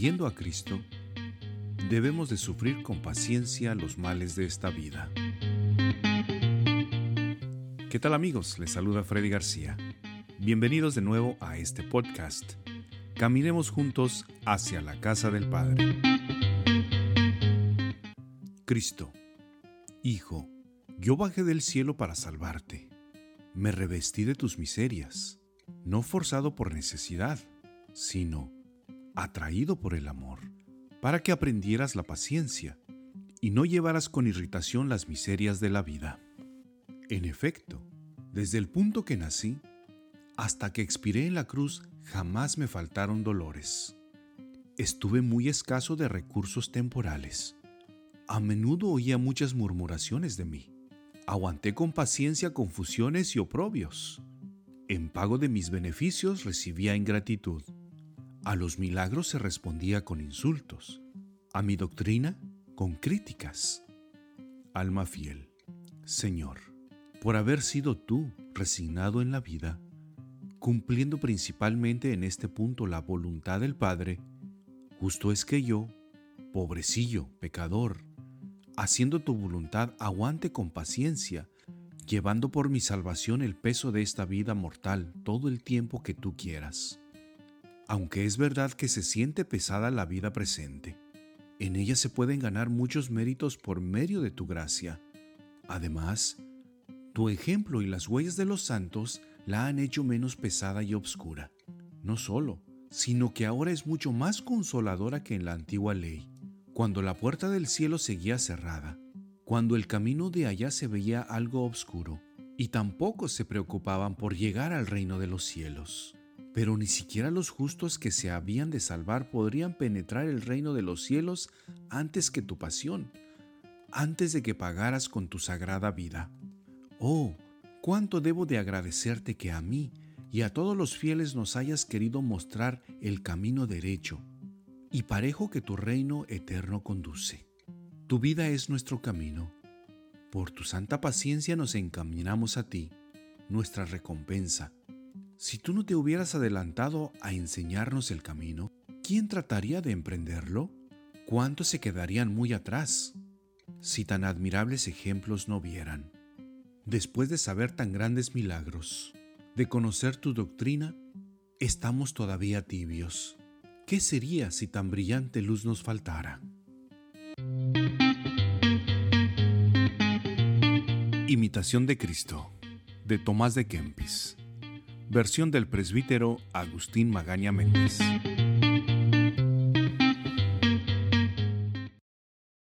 siguiendo a Cristo, debemos de sufrir con paciencia los males de esta vida. ¿Qué tal amigos? Les saluda Freddy García. Bienvenidos de nuevo a este podcast. Caminemos juntos hacia la casa del Padre. Cristo, Hijo, yo bajé del cielo para salvarte. Me revestí de tus miserias, no forzado por necesidad, sino atraído por el amor, para que aprendieras la paciencia y no llevaras con irritación las miserias de la vida. En efecto, desde el punto que nací hasta que expiré en la cruz jamás me faltaron dolores. Estuve muy escaso de recursos temporales. A menudo oía muchas murmuraciones de mí. Aguanté con paciencia confusiones y oprobios. En pago de mis beneficios recibía ingratitud. A los milagros se respondía con insultos, a mi doctrina con críticas. Alma fiel, Señor, por haber sido tú resignado en la vida, cumpliendo principalmente en este punto la voluntad del Padre, justo es que yo, pobrecillo, pecador, haciendo tu voluntad, aguante con paciencia, llevando por mi salvación el peso de esta vida mortal todo el tiempo que tú quieras aunque es verdad que se siente pesada la vida presente, en ella se pueden ganar muchos méritos por medio de tu gracia. Además, tu ejemplo y las huellas de los santos la han hecho menos pesada y obscura. No solo, sino que ahora es mucho más consoladora que en la antigua ley, cuando la puerta del cielo seguía cerrada, cuando el camino de allá se veía algo obscuro, y tampoco se preocupaban por llegar al reino de los cielos. Pero ni siquiera los justos que se habían de salvar podrían penetrar el reino de los cielos antes que tu pasión, antes de que pagaras con tu sagrada vida. Oh, cuánto debo de agradecerte que a mí y a todos los fieles nos hayas querido mostrar el camino derecho y parejo que tu reino eterno conduce. Tu vida es nuestro camino. Por tu santa paciencia nos encaminamos a ti, nuestra recompensa si tú no te hubieras adelantado a enseñarnos el camino, ¿quién trataría de emprenderlo? ¿Cuántos se quedarían muy atrás si tan admirables ejemplos no vieran? Después de saber tan grandes milagros, de conocer tu doctrina, estamos todavía tibios. ¿Qué sería si tan brillante luz nos faltara? Imitación de Cristo, de Tomás de Kempis versión del presbítero Agustín Magaña Méndez.